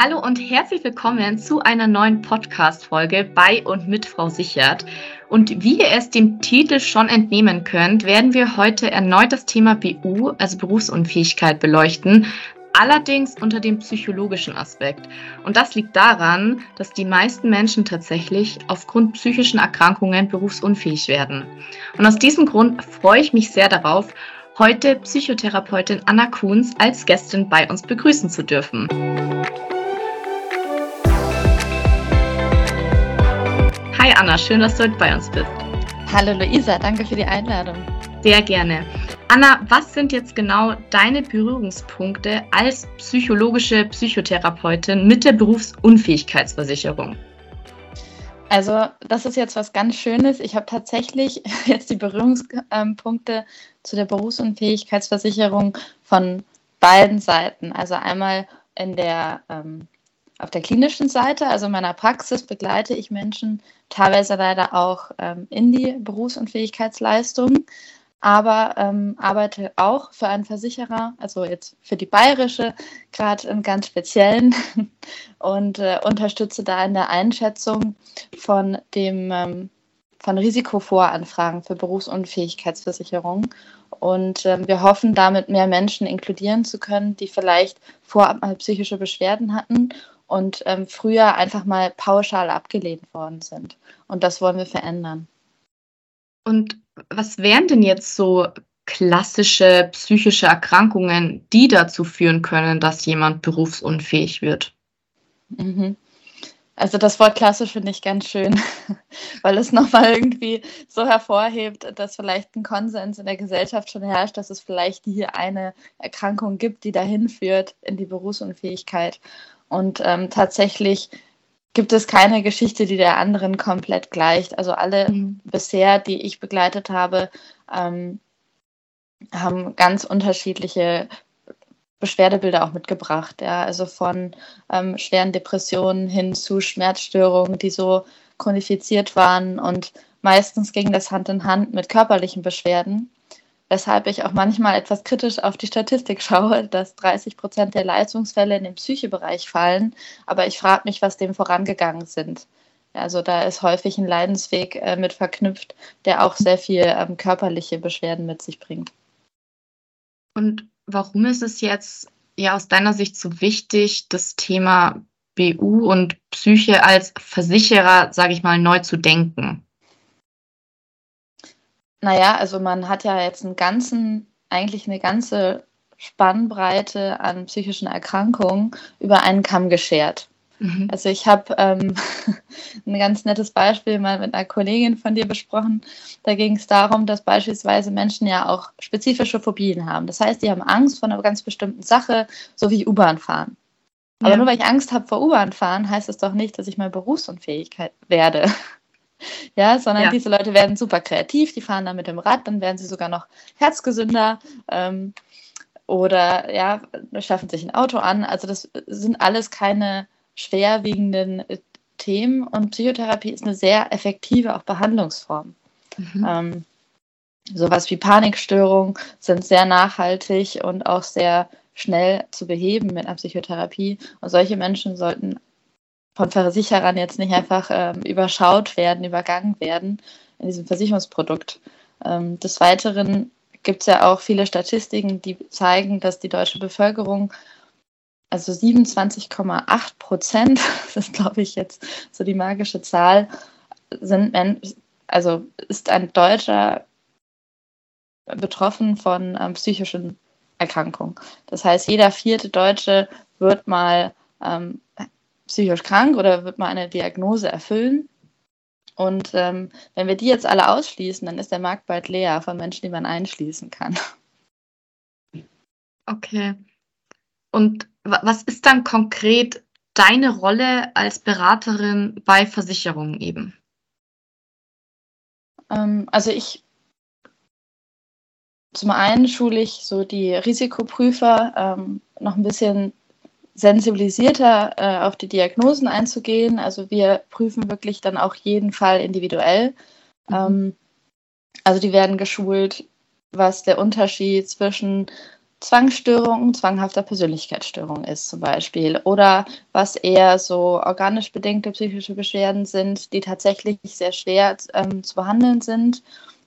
Hallo und herzlich willkommen zu einer neuen Podcast-Folge bei und mit Frau Sichert. Und wie ihr es dem Titel schon entnehmen könnt, werden wir heute erneut das Thema BU, also Berufsunfähigkeit, beleuchten. Allerdings unter dem psychologischen Aspekt. Und das liegt daran, dass die meisten Menschen tatsächlich aufgrund psychischen Erkrankungen berufsunfähig werden. Und aus diesem Grund freue ich mich sehr darauf, heute Psychotherapeutin Anna Kuhns als Gästin bei uns begrüßen zu dürfen. Hi Anna, schön, dass du heute bei uns bist. Hallo Luisa, danke für die Einladung. Sehr gerne. Anna, was sind jetzt genau deine Berührungspunkte als psychologische Psychotherapeutin mit der Berufsunfähigkeitsversicherung? Also das ist jetzt was ganz Schönes. Ich habe tatsächlich jetzt die Berührungspunkte zu der Berufsunfähigkeitsversicherung von beiden Seiten. Also einmal in der ähm, auf der klinischen Seite, also in meiner Praxis, begleite ich Menschen teilweise leider auch ähm, in die Berufsunfähigkeitsleistung, aber ähm, arbeite auch für einen Versicherer, also jetzt für die bayerische, gerade im ganz speziellen, und äh, unterstütze da in der Einschätzung von dem ähm, von Risikovoranfragen für Berufsunfähigkeitsversicherung. Und äh, wir hoffen, damit mehr Menschen inkludieren zu können, die vielleicht vorab mal psychische Beschwerden hatten und ähm, früher einfach mal pauschal abgelehnt worden sind. Und das wollen wir verändern. Und was wären denn jetzt so klassische psychische Erkrankungen, die dazu führen können, dass jemand berufsunfähig wird? Mhm. Also das Wort klassisch finde ich ganz schön, weil es nochmal irgendwie so hervorhebt, dass vielleicht ein Konsens in der Gesellschaft schon herrscht, dass es vielleicht hier eine Erkrankung gibt, die dahin führt in die Berufsunfähigkeit. Und ähm, tatsächlich gibt es keine Geschichte, die der anderen komplett gleicht. Also alle mhm. bisher, die ich begleitet habe, ähm, haben ganz unterschiedliche Beschwerdebilder auch mitgebracht. Ja? Also von ähm, schweren Depressionen hin zu Schmerzstörungen, die so chronifiziert waren. Und meistens ging das Hand in Hand mit körperlichen Beschwerden weshalb ich auch manchmal etwas kritisch auf die Statistik schaue, dass 30 Prozent der Leistungsfälle in den Psychebereich fallen. Aber ich frage mich, was dem vorangegangen sind. Also da ist häufig ein Leidensweg äh, mit verknüpft, der auch sehr viel ähm, körperliche Beschwerden mit sich bringt. Und warum ist es jetzt ja aus deiner Sicht so wichtig, das Thema BU und Psyche als Versicherer, sage ich mal, neu zu denken? Naja, also man hat ja jetzt einen ganzen, eigentlich eine ganze Spannbreite an psychischen Erkrankungen über einen Kamm geschert. Mhm. Also ich habe ähm, ein ganz nettes Beispiel mal mit einer Kollegin von dir besprochen. Da ging es darum, dass beispielsweise Menschen ja auch spezifische Phobien haben. Das heißt, die haben Angst vor einer ganz bestimmten Sache, so wie U-Bahn fahren. Aber ja. nur weil ich Angst habe vor U-Bahn fahren, heißt es doch nicht, dass ich mal berufsunfähig werde ja, sondern ja. diese Leute werden super kreativ, die fahren dann mit dem Rad, dann werden sie sogar noch herzgesünder ähm, oder ja, schaffen sich ein Auto an. Also das sind alles keine schwerwiegenden äh, Themen und Psychotherapie ist eine sehr effektive auch Behandlungsform. Mhm. Ähm, sowas wie Panikstörungen sind sehr nachhaltig und auch sehr schnell zu beheben mit einer Psychotherapie. Und solche Menschen sollten von Versicherern jetzt nicht einfach ähm, überschaut werden, übergangen werden in diesem Versicherungsprodukt. Ähm, des Weiteren gibt es ja auch viele Statistiken, die zeigen, dass die deutsche Bevölkerung, also 27,8 Prozent, das ist glaube ich jetzt so die magische Zahl, sind also ist ein Deutscher betroffen von ähm, psychischen Erkrankungen. Das heißt, jeder vierte Deutsche wird mal ähm, psychisch krank oder wird man eine Diagnose erfüllen. Und ähm, wenn wir die jetzt alle ausschließen, dann ist der Markt bald leer von Menschen, die man einschließen kann. Okay. Und was ist dann konkret deine Rolle als Beraterin bei Versicherungen eben? Ähm, also ich zum einen schule ich so die Risikoprüfer ähm, noch ein bisschen sensibilisierter äh, auf die Diagnosen einzugehen. Also wir prüfen wirklich dann auch jeden Fall individuell. Mhm. Ähm, also die werden geschult, was der Unterschied zwischen Zwangsstörung, zwanghafter Persönlichkeitsstörung ist zum Beispiel oder was eher so organisch bedingte psychische Beschwerden sind, die tatsächlich sehr schwer ähm, zu behandeln sind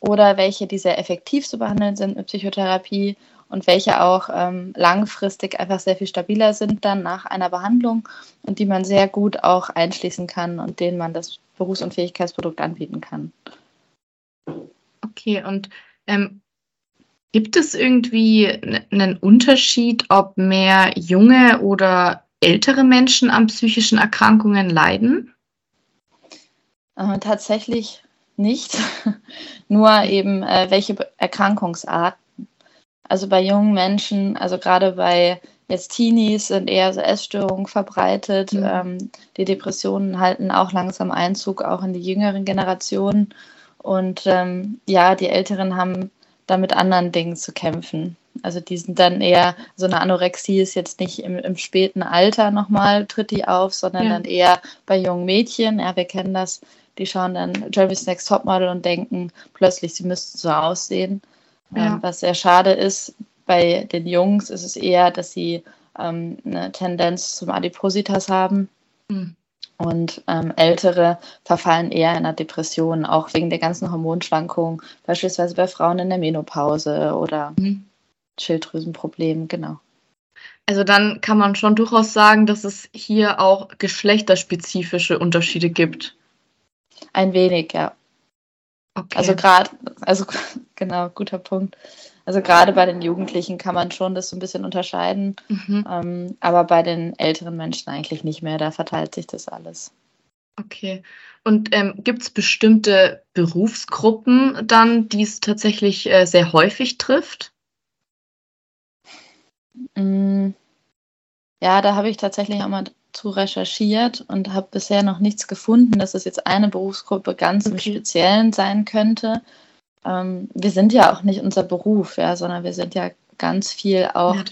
oder welche, die sehr effektiv zu behandeln sind mit Psychotherapie und welche auch ähm, langfristig einfach sehr viel stabiler sind dann nach einer Behandlung und die man sehr gut auch einschließen kann und denen man das Berufsunfähigkeitsprodukt anbieten kann. Okay, und ähm, Gibt es irgendwie einen Unterschied, ob mehr junge oder ältere Menschen an psychischen Erkrankungen leiden? Äh, tatsächlich nicht. Nur eben äh, welche Erkrankungsarten. Also bei jungen Menschen, also gerade bei jetzt Teenies sind eher so Essstörungen verbreitet. Mhm. Ähm, die Depressionen halten auch langsam Einzug, auch in die jüngeren Generationen. Und ähm, ja, die Älteren haben da mit anderen Dingen zu kämpfen. Also die sind dann eher, so eine Anorexie ist jetzt nicht im, im späten Alter nochmal, tritt die auf, sondern ja. dann eher bei jungen Mädchen. Ja, wir kennen das, die schauen dann Jeremy's Next Topmodel und denken plötzlich, sie müssten so aussehen. Ja. Ähm, was sehr schade ist, bei den Jungs ist es eher, dass sie ähm, eine Tendenz zum Adipositas haben. Mhm. Und ähm, Ältere verfallen eher in einer Depression, auch wegen der ganzen Hormonschwankungen, beispielsweise bei Frauen in der Menopause oder mhm. Schilddrüsenproblemen, genau. Also dann kann man schon durchaus sagen, dass es hier auch geschlechterspezifische Unterschiede gibt. Ein wenig, ja. Okay. Also gerade, also genau, guter Punkt. Also gerade bei den Jugendlichen kann man schon das so ein bisschen unterscheiden, mhm. ähm, aber bei den älteren Menschen eigentlich nicht mehr. Da verteilt sich das alles. Okay. Und ähm, gibt es bestimmte Berufsgruppen dann, die es tatsächlich äh, sehr häufig trifft? Mm, ja, da habe ich tatsächlich auch mal zu recherchiert und habe bisher noch nichts gefunden, dass es jetzt eine Berufsgruppe ganz okay. im Speziellen sein könnte ähm, wir sind ja auch nicht unser Beruf, ja, sondern wir sind ja ganz viel auch, ja,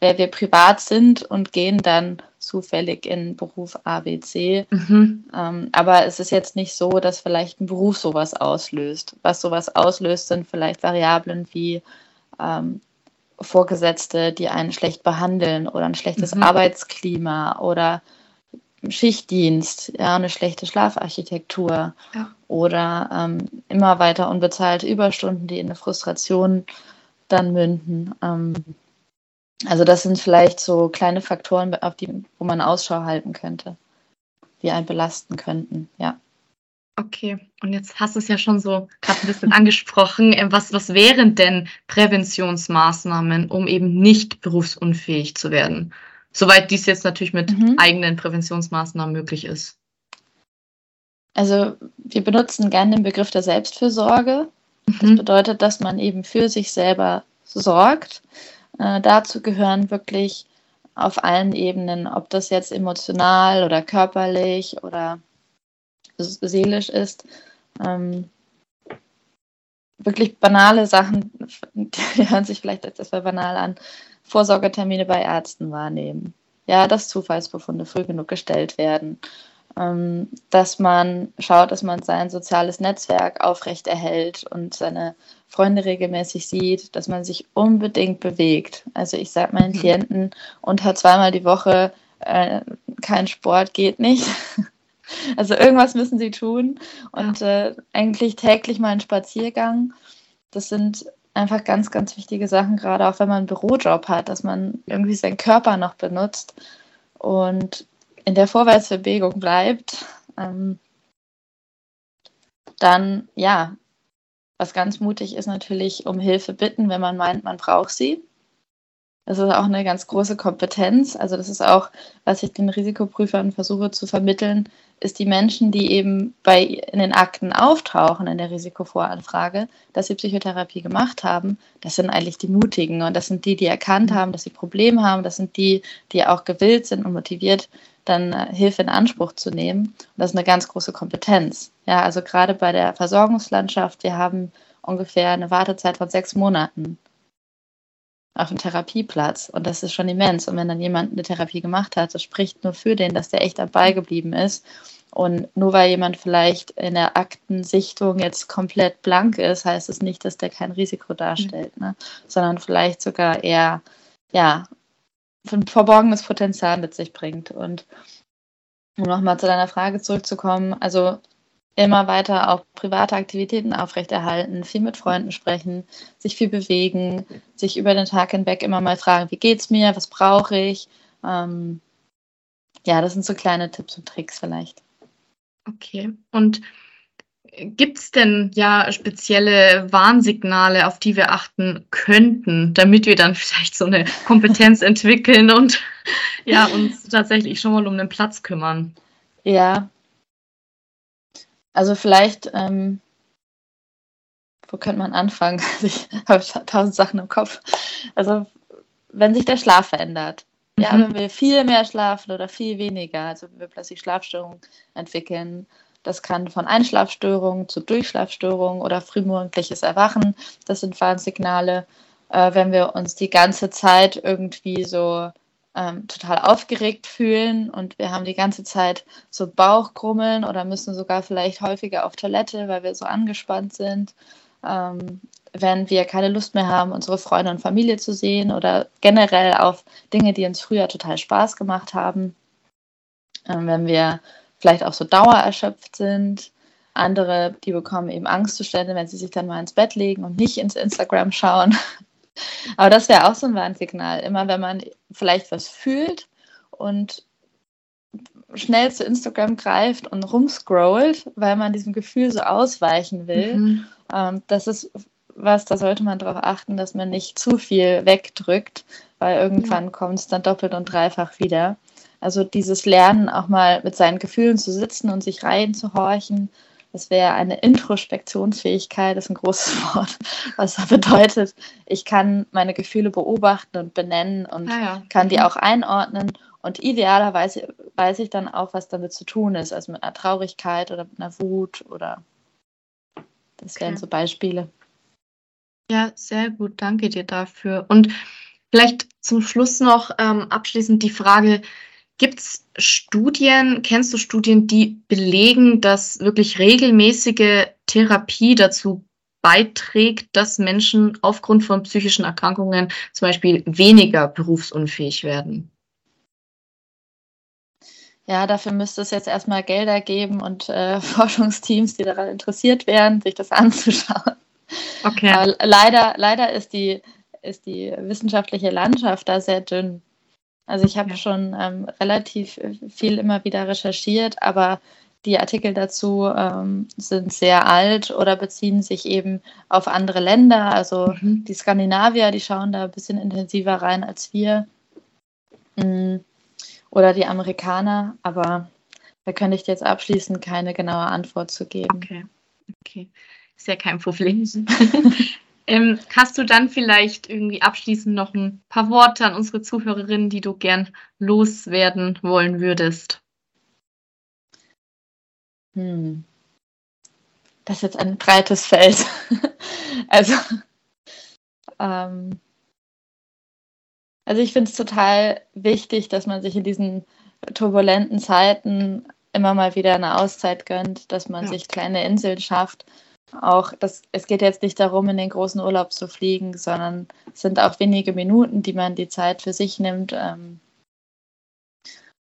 wer wir privat sind und gehen dann zufällig in Beruf A, B, C. Mhm. Ähm, aber es ist jetzt nicht so, dass vielleicht ein Beruf sowas auslöst. Was sowas auslöst, sind vielleicht Variablen wie ähm, Vorgesetzte, die einen schlecht behandeln oder ein schlechtes mhm. Arbeitsklima oder Schichtdienst, ja, eine schlechte Schlafarchitektur ja. oder ähm, immer weiter unbezahlte Überstunden, die in eine Frustration dann münden. Ähm, also das sind vielleicht so kleine Faktoren, auf die, wo man Ausschau halten könnte, die einen belasten könnten, ja. Okay, und jetzt hast du es ja schon so gerade ein bisschen angesprochen. Ähm, was, was wären denn Präventionsmaßnahmen, um eben nicht berufsunfähig zu werden? Soweit dies jetzt natürlich mit mhm. eigenen Präventionsmaßnahmen möglich ist. Also wir benutzen gerne den Begriff der Selbstfürsorge. Mhm. Das bedeutet, dass man eben für sich selber sorgt. Äh, dazu gehören wirklich auf allen Ebenen, ob das jetzt emotional oder körperlich oder seelisch ist, ähm, wirklich banale Sachen, die hören sich vielleicht etwas banal an, Vorsorgetermine bei Ärzten wahrnehmen. Ja, dass Zufallsbefunde früh genug gestellt werden. Ähm, dass man schaut, dass man sein soziales Netzwerk aufrechterhält und seine Freunde regelmäßig sieht, dass man sich unbedingt bewegt. Also ich sage meinen mhm. Klienten, unter zweimal die Woche äh, kein Sport geht nicht. Also irgendwas müssen sie tun und äh, eigentlich täglich mal einen Spaziergang. Das sind einfach ganz, ganz wichtige Sachen, gerade auch wenn man einen Bürojob hat, dass man irgendwie seinen Körper noch benutzt und in der Vorwärtsbewegung bleibt. Ähm, dann, ja, was ganz mutig ist natürlich, um Hilfe bitten, wenn man meint, man braucht sie. Das ist auch eine ganz große Kompetenz. Also das ist auch, was ich den Risikoprüfern versuche zu vermitteln, ist die Menschen, die eben bei in den Akten auftauchen in der Risikovoranfrage, dass sie Psychotherapie gemacht haben, das sind eigentlich die Mutigen und das sind die, die erkannt haben, dass sie Probleme haben, das sind die, die auch gewillt sind und motiviert, dann äh, Hilfe in Anspruch zu nehmen. Und das ist eine ganz große Kompetenz. Ja, also gerade bei der Versorgungslandschaft, wir haben ungefähr eine Wartezeit von sechs Monaten auf einen Therapieplatz. Und das ist schon immens. Und wenn dann jemand eine Therapie gemacht hat, das spricht nur für den, dass der echt dabei geblieben ist Und nur weil jemand vielleicht in der Aktensichtung jetzt komplett blank ist, heißt es nicht, dass der kein Risiko darstellt, mhm. ne? sondern vielleicht sogar eher ja, ein verborgenes Potenzial mit sich bringt. Und um nochmal zu deiner Frage zurückzukommen, also immer weiter auch private Aktivitäten aufrechterhalten, viel mit Freunden sprechen, sich viel bewegen, sich über den Tag hinweg immer mal fragen, wie geht's mir, was brauche ich. Ähm, ja, das sind so kleine Tipps und Tricks vielleicht. Okay. Und gibt es denn ja spezielle Warnsignale, auf die wir achten könnten, damit wir dann vielleicht so eine Kompetenz entwickeln und ja, uns tatsächlich schon mal um den Platz kümmern? Ja. Also vielleicht, ähm, wo könnte man anfangen? Ich habe tausend Sachen im Kopf. Also wenn sich der Schlaf verändert. Ja, mhm. wenn wir viel mehr schlafen oder viel weniger, also wenn wir plötzlich Schlafstörungen entwickeln, das kann von Einschlafstörungen zu Durchschlafstörungen oder frühmorgendliches Erwachen. Das sind Warnsignale. Äh, wenn wir uns die ganze Zeit irgendwie so ähm, total aufgeregt fühlen und wir haben die ganze Zeit so Bauchgrummeln oder müssen sogar vielleicht häufiger auf Toilette, weil wir so angespannt sind. Ähm, wenn wir keine Lust mehr haben, unsere Freunde und Familie zu sehen oder generell auf Dinge, die uns früher total Spaß gemacht haben. Ähm, wenn wir vielleicht auch so dauererschöpft sind. Andere, die bekommen eben Angstzustände, wenn sie sich dann mal ins Bett legen und nicht ins Instagram schauen. Aber das wäre auch so ein Warnsignal. Immer wenn man vielleicht was fühlt und schnell zu Instagram greift und rumscrollt, weil man diesem Gefühl so ausweichen will. Mhm. Ähm, das ist was, da sollte man darauf achten, dass man nicht zu viel wegdrückt, weil irgendwann ja. kommt es dann doppelt und dreifach wieder. Also dieses Lernen, auch mal mit seinen Gefühlen zu sitzen und sich reinzuhorchen, das wäre eine Introspektionsfähigkeit, das ist ein großes Wort, was da bedeutet, ich kann meine Gefühle beobachten und benennen und ah ja. kann die mhm. auch einordnen. Und idealerweise weiß ich dann auch, was damit zu tun ist, also mit einer Traurigkeit oder mit einer Wut oder das wären okay. so Beispiele. Ja, sehr gut, danke dir dafür. Und vielleicht zum Schluss noch ähm, abschließend die Frage, Gibt es Studien, kennst du Studien, die belegen, dass wirklich regelmäßige Therapie dazu beiträgt, dass Menschen aufgrund von psychischen Erkrankungen zum Beispiel weniger berufsunfähig werden? Ja, dafür müsste es jetzt erstmal Gelder geben und äh, Forschungsteams, die daran interessiert wären, sich das anzuschauen. Okay. Aber leider, leider ist die, ist die wissenschaftliche Landschaft da sehr dünn. Also ich habe schon ähm, relativ viel immer wieder recherchiert, aber die Artikel dazu ähm, sind sehr alt oder beziehen sich eben auf andere Länder. Also mhm. die Skandinavier, die schauen da ein bisschen intensiver rein als wir. Mhm. Oder die Amerikaner, aber da könnte ich dir jetzt abschließend keine genaue Antwort zu geben. Okay, okay. Ist ja kein Problem. Ähm, hast du dann vielleicht irgendwie abschließend noch ein paar Worte an unsere Zuhörerinnen, die du gern loswerden wollen würdest? Hm. Das ist jetzt ein breites Feld. also, ähm, also ich finde es total wichtig, dass man sich in diesen turbulenten Zeiten immer mal wieder eine Auszeit gönnt, dass man ja. sich kleine Inseln schafft auch, das, es geht jetzt nicht darum, in den großen Urlaub zu fliegen, sondern es sind auch wenige Minuten, die man die Zeit für sich nimmt. Ähm,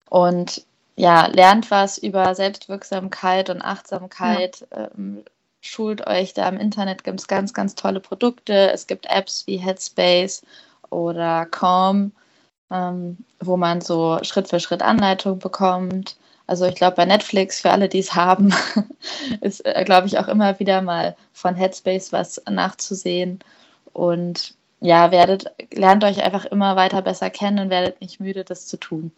und ja, lernt was über Selbstwirksamkeit und Achtsamkeit. Ja. Ähm, schult euch da im Internet, gibt es ganz, ganz tolle Produkte. Es gibt Apps wie Headspace oder Calm, ähm, wo man so Schritt für Schritt Anleitung bekommt. Also ich glaube, bei Netflix, für alle, die es haben, ist, äh, glaube ich, auch immer wieder mal von Headspace was nachzusehen. Und ja, werdet, lernt euch einfach immer weiter besser kennen und werdet nicht müde, das zu tun.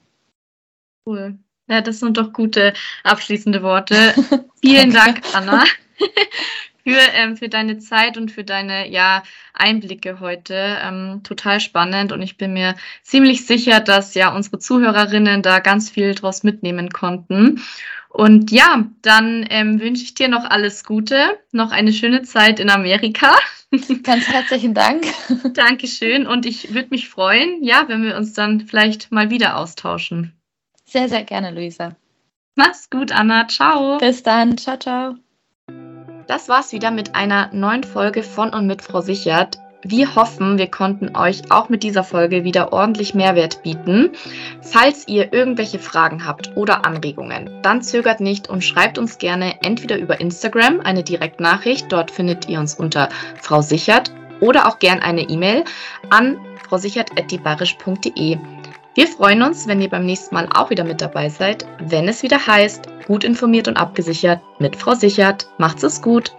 Cool. Ja, das sind doch gute abschließende Worte. Vielen Dank, Anna, für, ähm, für deine Zeit und für deine ja, Einblicke heute. Ähm, total spannend und ich bin mir ziemlich sicher, dass ja unsere Zuhörerinnen da ganz viel draus mitnehmen konnten. Und ja, dann ähm, wünsche ich dir noch alles Gute, noch eine schöne Zeit in Amerika. Ganz herzlichen Dank. Dankeschön und ich würde mich freuen, ja, wenn wir uns dann vielleicht mal wieder austauschen. Sehr, sehr gerne, Luisa. Mach's gut, Anna. Ciao. Bis dann. Ciao, ciao. Das war's wieder mit einer neuen Folge von und mit Frau Sichert. Wir hoffen, wir konnten euch auch mit dieser Folge wieder ordentlich Mehrwert bieten. Falls ihr irgendwelche Fragen habt oder Anregungen, dann zögert nicht und schreibt uns gerne entweder über Instagram eine Direktnachricht, dort findet ihr uns unter Frau Sichert, oder auch gern eine E-Mail an frausichert.dibarisch.de. Wir freuen uns, wenn ihr beim nächsten Mal auch wieder mit dabei seid, wenn es wieder heißt, gut informiert und abgesichert mit Frau Sichert. Macht's es gut!